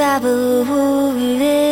I believe.